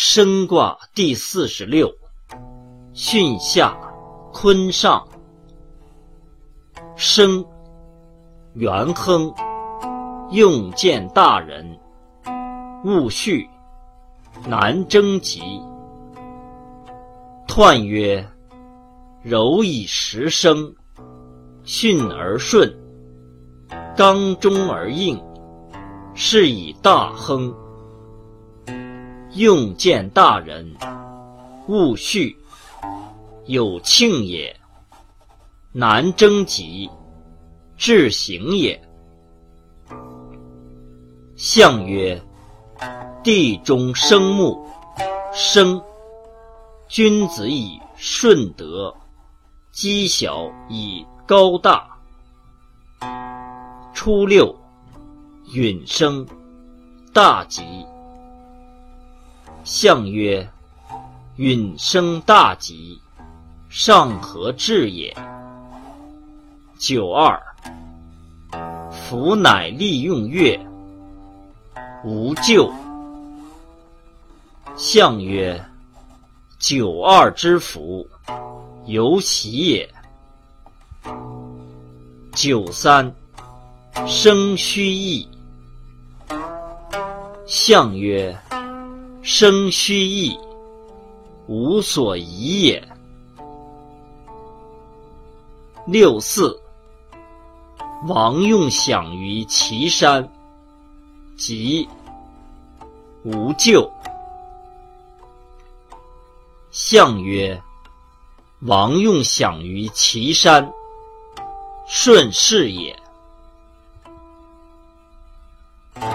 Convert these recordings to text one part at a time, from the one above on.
升卦第四十六，巽下，坤上。升，元亨，用见大人，勿恤，难征吉。彖曰：柔以时生，巽而顺，刚中而应，是以大亨。用见大人，勿恤，有庆也。难征吉，至行也。象曰：地中生木，生。君子以顺德，积小以高大。初六，允生，大吉。象曰：允生大吉，上合志也。九二，福乃利用月，无咎。象曰：九二之福，有喜也。九三，生虚意。象曰。生虚意，无所疑也。六四，王用享于岐山，吉，无咎。象曰：王用享于岐山，顺势也。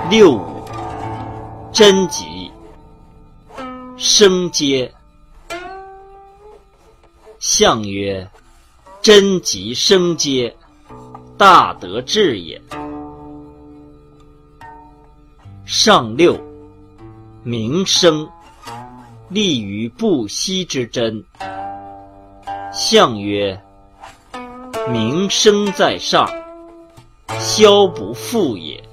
六五，贞吉。生阶，象曰：贞吉生阶，大德至也。上六，名生，立于不息之贞。象曰：名生在上，消不复也。